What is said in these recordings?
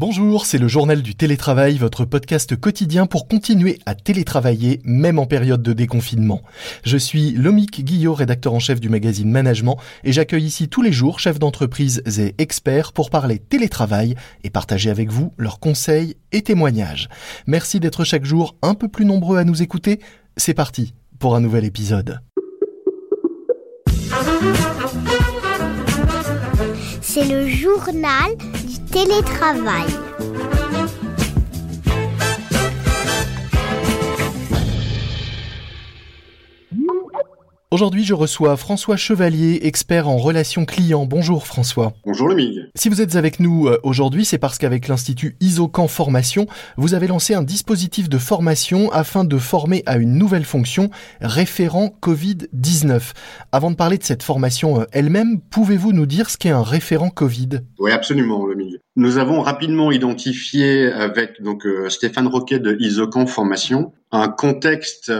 Bonjour, c'est le journal du télétravail, votre podcast quotidien pour continuer à télétravailler même en période de déconfinement. Je suis Lomique Guillot, rédacteur en chef du magazine Management et j'accueille ici tous les jours chefs d'entreprise et experts pour parler télétravail et partager avec vous leurs conseils et témoignages. Merci d'être chaque jour un peu plus nombreux à nous écouter. C'est parti pour un nouvel épisode. C'est le journal télétravail. Aujourd'hui, je reçois François Chevalier, expert en relations clients. Bonjour François. Bonjour le MIG. Si vous êtes avec nous euh, aujourd'hui, c'est parce qu'avec l'Institut Isocan Formation, vous avez lancé un dispositif de formation afin de former à une nouvelle fonction, référent Covid-19. Avant de parler de cette formation euh, elle-même, pouvez-vous nous dire ce qu'est un référent Covid? Oui, absolument le MIG. Nous avons rapidement identifié avec donc euh, Stéphane Roquet de Isocan Formation un contexte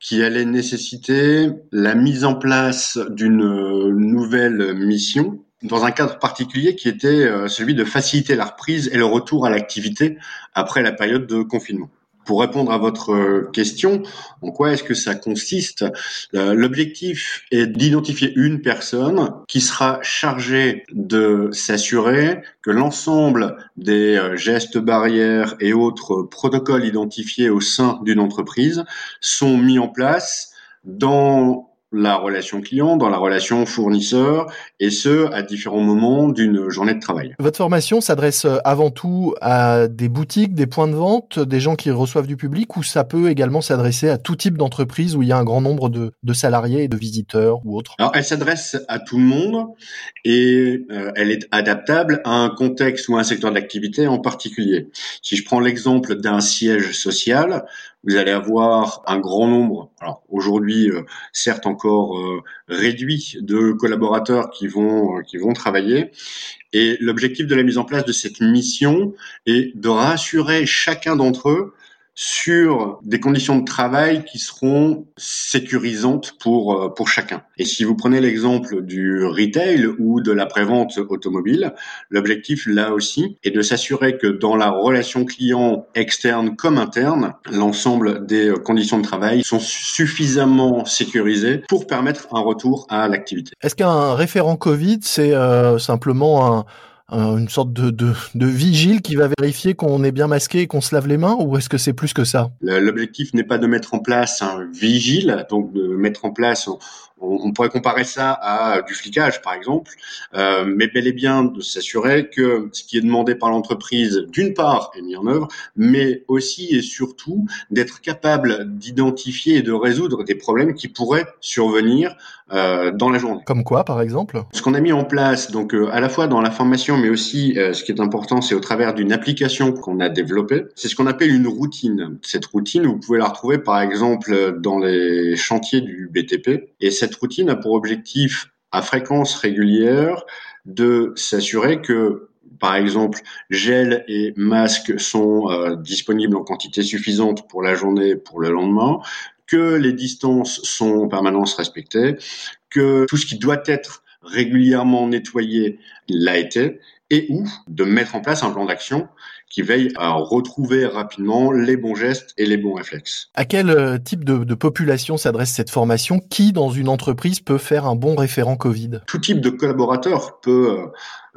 qui allait nécessiter la mise en place d'une nouvelle mission dans un cadre particulier qui était euh, celui de faciliter la reprise et le retour à l'activité après la période de confinement. Pour répondre à votre euh, question, en quoi est-ce que ça consiste? Euh, L'objectif est d'identifier une personne qui sera chargée de s'assurer que l'ensemble des euh, gestes barrières et autres protocoles identifiés au sein d'une entreprise sont mis en place dans la relation client, dans la relation fournisseur, et ce, à différents moments d'une journée de travail. Votre formation s'adresse euh, avant tout à des boutiques, des points de vente, des gens qui reçoivent du public, ou ça peut également s'adresser à tout type d'entreprise où il y a un grand nombre de, salariés et de visiteurs ou autres? Alors, elle s'adresse à tout le monde, et euh, elle est adaptable à un contexte ou un secteur d'activité en particulier. Si je prends l'exemple d'un siège social, vous allez avoir un grand nombre, alors aujourd'hui euh, certes encore euh, réduit, de collaborateurs qui vont euh, qui vont travailler. Et l'objectif de la mise en place de cette mission est de rassurer chacun d'entre eux sur des conditions de travail qui seront sécurisantes pour euh, pour chacun. Et si vous prenez l'exemple du retail ou de la prévente automobile, l'objectif là aussi est de s'assurer que dans la relation client externe comme interne, l'ensemble des conditions de travail sont suffisamment sécurisées pour permettre un retour à l'activité. Est-ce qu'un référent Covid c'est euh, simplement un une sorte de, de, de, vigile qui va vérifier qu'on est bien masqué et qu'on se lave les mains ou est-ce que c'est plus que ça? L'objectif n'est pas de mettre en place un vigile, donc de mettre en place, pourrait comparer ça à du flicage par exemple, euh, mais bel et bien de s'assurer que ce qui est demandé par l'entreprise, d'une part, est mis en œuvre, mais aussi et surtout d'être capable d'identifier et de résoudre des problèmes qui pourraient survenir euh, dans la journée. Comme quoi, par exemple? Ce qu'on a mis en place, donc euh, à la fois dans la formation, mais aussi euh, ce qui est important, c'est au travers d'une application qu'on a développée. C'est ce qu'on appelle une routine. Cette routine, vous pouvez la retrouver par exemple dans les chantiers du BTP. Et cette routine a pour objectif, à fréquence régulière, de s'assurer que par exemple, gel et masque sont euh, disponibles en quantité suffisante pour la journée, pour le lendemain, que les distances sont en permanence respectées, que tout ce qui doit être régulièrement nettoyé l'a été, et ou de mettre en place un plan d'action qui veille à retrouver rapidement les bons gestes et les bons réflexes. À quel euh, type de, population s'adresse cette formation? Qui dans une entreprise peut faire un bon référent Covid? Tout type de collaborateur peut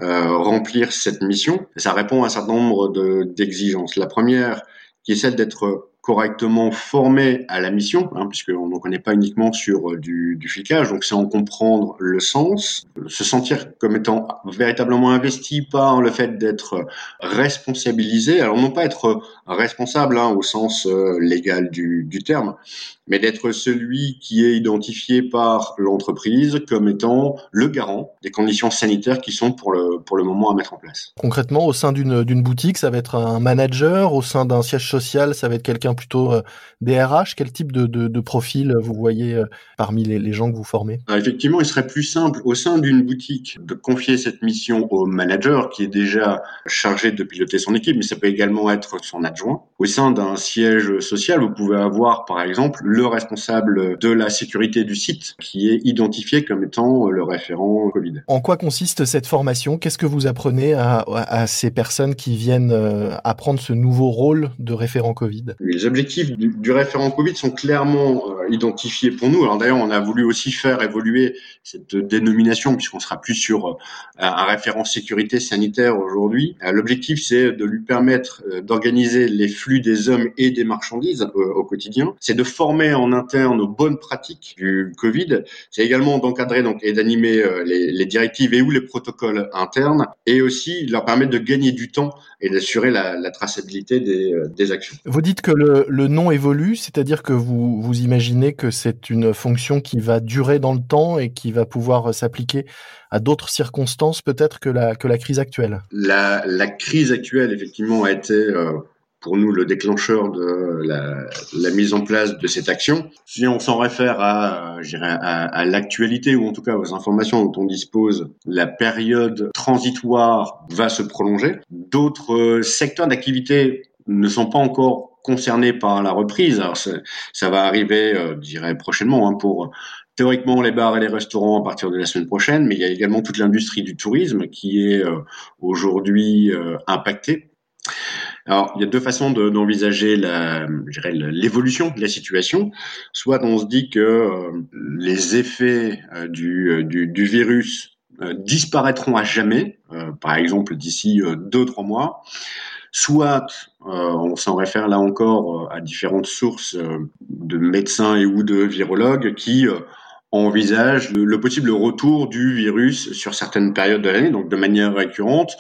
euh, euh, remplir cette mission. Ça répond à un certain nombre d'exigences. La première, qui est celle d'être correctement formé à la mission, hein, puisqu'on ne connaît pas uniquement sur euh, du, du flicage, donc c'est en comprendre le sens, se sentir comme étant véritablement investi par le fait d'être responsabilisé, alors non pas être responsable hein, au sens euh, légal du, du terme, mais d'être celui qui est identifié par l'entreprise comme étant le garant des conditions sanitaires qui sont pour le, pour le moment à mettre en place. Concrètement, au sein d'une boutique, ça va être un manager, au sein d'un siège social, ça va être quelqu'un plutôt des RH Quel type de, profil vous voyez parmi les, les, gens que vous formez? Effectivement, il serait plus simple au sein d'une boutique de confier cette mission au manager qui est déjà chargé de piloter son équipe, mais ça peut également être son adjoint. Au sein d'un siège social, vous pouvez avoir par exemple le responsable de la sécurité du site qui est identifié comme étant le référent Covid. En quoi consiste cette formation? Qu'est-ce que vous apprenez à, à, ces personnes qui viennent euh, apprendre ce nouveau rôle de référent Covid? Les objectifs du, du, référent Covid sont clairement euh, identifiés pour nous. Alors d'ailleurs, on a voulu aussi faire évoluer cette dénomination puisqu'on sera plus sur euh, un référent sécurité sanitaire aujourd'hui. L'objectif, c'est de lui permettre d'organiser les flux des hommes et des marchandises au quotidien. C'est de former en interne aux bonnes pratiques du Covid. C'est également d'encadrer donc et d'animer les, les directives et ou les protocoles internes et aussi leur permettre de gagner du temps et d'assurer la, la, traçabilité des, euh, des, actions. Vous dites que le, le nom évolue, c'est-à-dire que vous, vous imaginez que c'est une fonction qui va durer dans le temps et qui va pouvoir s'appliquer à d'autres circonstances peut-être que la, que la crise actuelle? La, la crise actuelle, effectivement, a été euh, pour nous le déclencheur de la, la, mise en place de cette action. Si on s'en réfère à, euh, à, à l'actualité ou en tout cas aux informations dont on dispose, la période transitoire va se prolonger. D'autres euh, secteurs d'activité ne sont pas encore concernés par la reprise. Alors ça va arriver, euh, je dirais prochainement, hein, pour théoriquement les bars et les restaurants à partir de la semaine prochaine, mais il y a également toute l'industrie du tourisme qui est euh, aujourd'hui euh, impactée alors, il y a deux façons d'envisager l'évolution de la situation. Soit on se dit que euh, les effets euh, du, euh, du, virus disparaîtront à jamais, par exemple d'ici deux trois mois. Soit on s'en réfère là encore à différentes sources de médecins et ou de virologues qui envisagent le, le possible retour du virus sur certaines périodes de l'année, donc de manière récurrente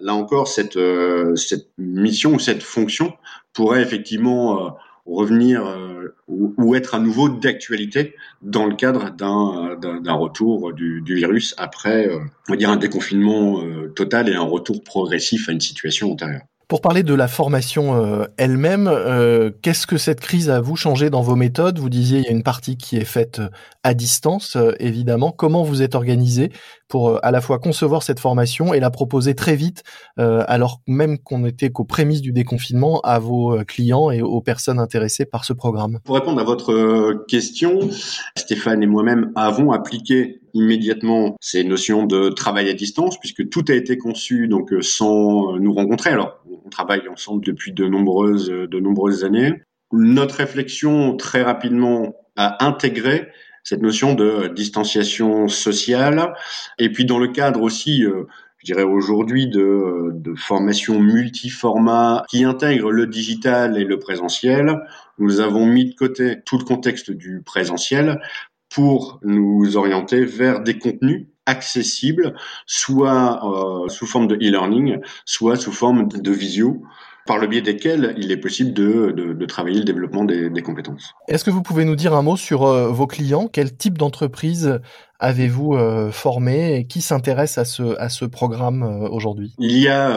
Là encore, cette, euh, mission ou cette fonction pourrait effectivement euh, revenir euh, ou, être à nouveau d'actualité dans le cadre d'un retour du, du, virus après, on va dire, un déconfinement total et un retour progressif à une situation antérieure. Pour parler de la formation euh, elle-même, euh, qu'est-ce que cette crise a vous changé dans vos méthodes? Vous disiez il y a une partie qui est faite euh, à distance, évidemment. Comment vous êtes organisé pour à la fois concevoir cette formation et la proposer très vite, alors même qu'on était qu'aux prémices du déconfinement, à vos clients et aux personnes intéressées par ce programme? Pour répondre à votre question, Stéphane et moi-même avons appliqué immédiatement ces notions de travail à distance puisque tout a été conçu donc sans nous rencontrer. Alors on travaille ensemble depuis de nombreuses, de nombreuses années. Notre réflexion, très rapidement, a intégré cette notion de distanciation sociale. Et puis dans le cadre aussi, euh, je dirais aujourd'hui, de, de formation multiformat qui intègre le digital et le présentiel, nous avons mis de côté tout le contexte du présentiel pour nous orienter vers des contenus accessible, soit euh, sous forme de e-learning, soit sous forme de visio par le biais desquels il est possible de, de, de travailler le développement des, des compétences. Est-ce que vous pouvez nous dire un mot sur euh, vos clients? Quel type d'entreprise avez-vous euh, formé et qui s'intéresse à ce, à ce programme euh, aujourd'hui? Il y a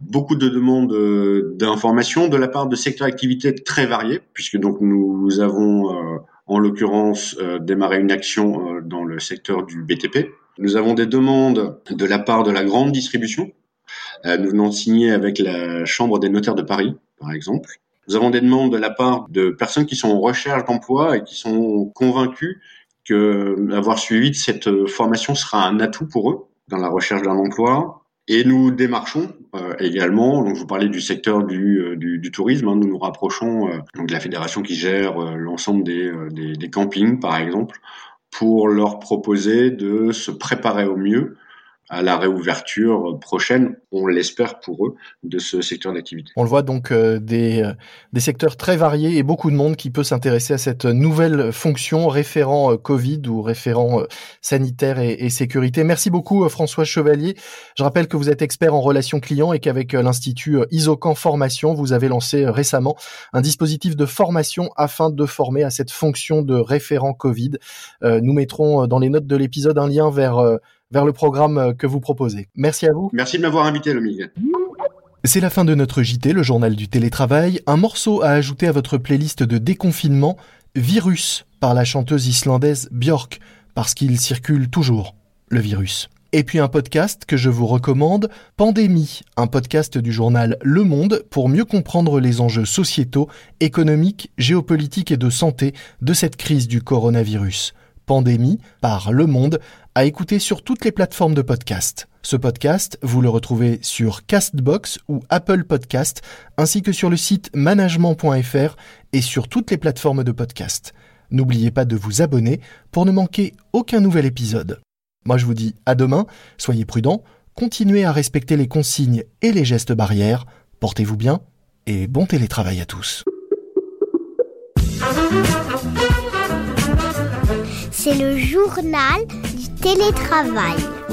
beaucoup de demandes d'informations de la part de secteurs d'activité très variés, puisque donc nous avons en l'occurrence euh, démarrer une action euh, dans le secteur du BTP. Nous avons des demandes de la part de la grande distribution. Euh, nous venons de signer avec la Chambre des notaires de Paris, par exemple. Nous avons des demandes de la part de personnes qui sont en recherche d'emploi et qui sont convaincus que avoir suivi cette formation sera un atout pour eux dans la recherche d'un emploi. Et nous démarchons euh, également, donc vous parlez du secteur du, euh, tourisme, hein, nous nous rapprochons euh, donc de la fédération qui gère l'ensemble des, des, des, campings par exemple, pour leur proposer de se préparer au mieux à la réouverture prochaine, on l'espère pour eux, de ce secteur d'activité. On le voit donc euh, des, euh, des secteurs très variés et beaucoup de monde qui peut s'intéresser à cette nouvelle fonction référent euh, Covid ou référent sanitaire et, et, sécurité. Merci beaucoup François Chevalier. Je rappelle que vous êtes expert en relations clients et qu'avec l'Institut Isocan Formation, vous avez lancé récemment un dispositif de formation afin de former à cette fonction de référent Covid. Nous mettrons dans les notes de l'épisode un lien vers vers le programme euh, que vous proposez. Merci à vous. Merci de m'avoir invité, Lomig. C'est la fin de notre JT, le journal du télétravail. Un morceau à ajouter à votre playlist de déconfinement, Virus, par la chanteuse islandaise Björk, parce qu'il circule toujours, le virus. Et puis un podcast que je vous recommande, Pandémie, un podcast du journal Le Monde pour mieux comprendre les enjeux sociétaux, économiques, géopolitiques et de santé de cette crise du coronavirus. Pandémie par Le Monde, à écouter sur toutes les plateformes de podcast. Ce podcast, vous le retrouvez sur Castbox ou Apple Podcast, ainsi que sur le site management.fr et sur toutes les plateformes de podcast. N'oubliez pas de vous abonner pour ne manquer aucun nouvel épisode. Moi je vous dis à demain, soyez prudents, continuez à respecter les consignes et les gestes barrières, portez-vous bien et bon télétravail à tous. C'est le journal télétravail.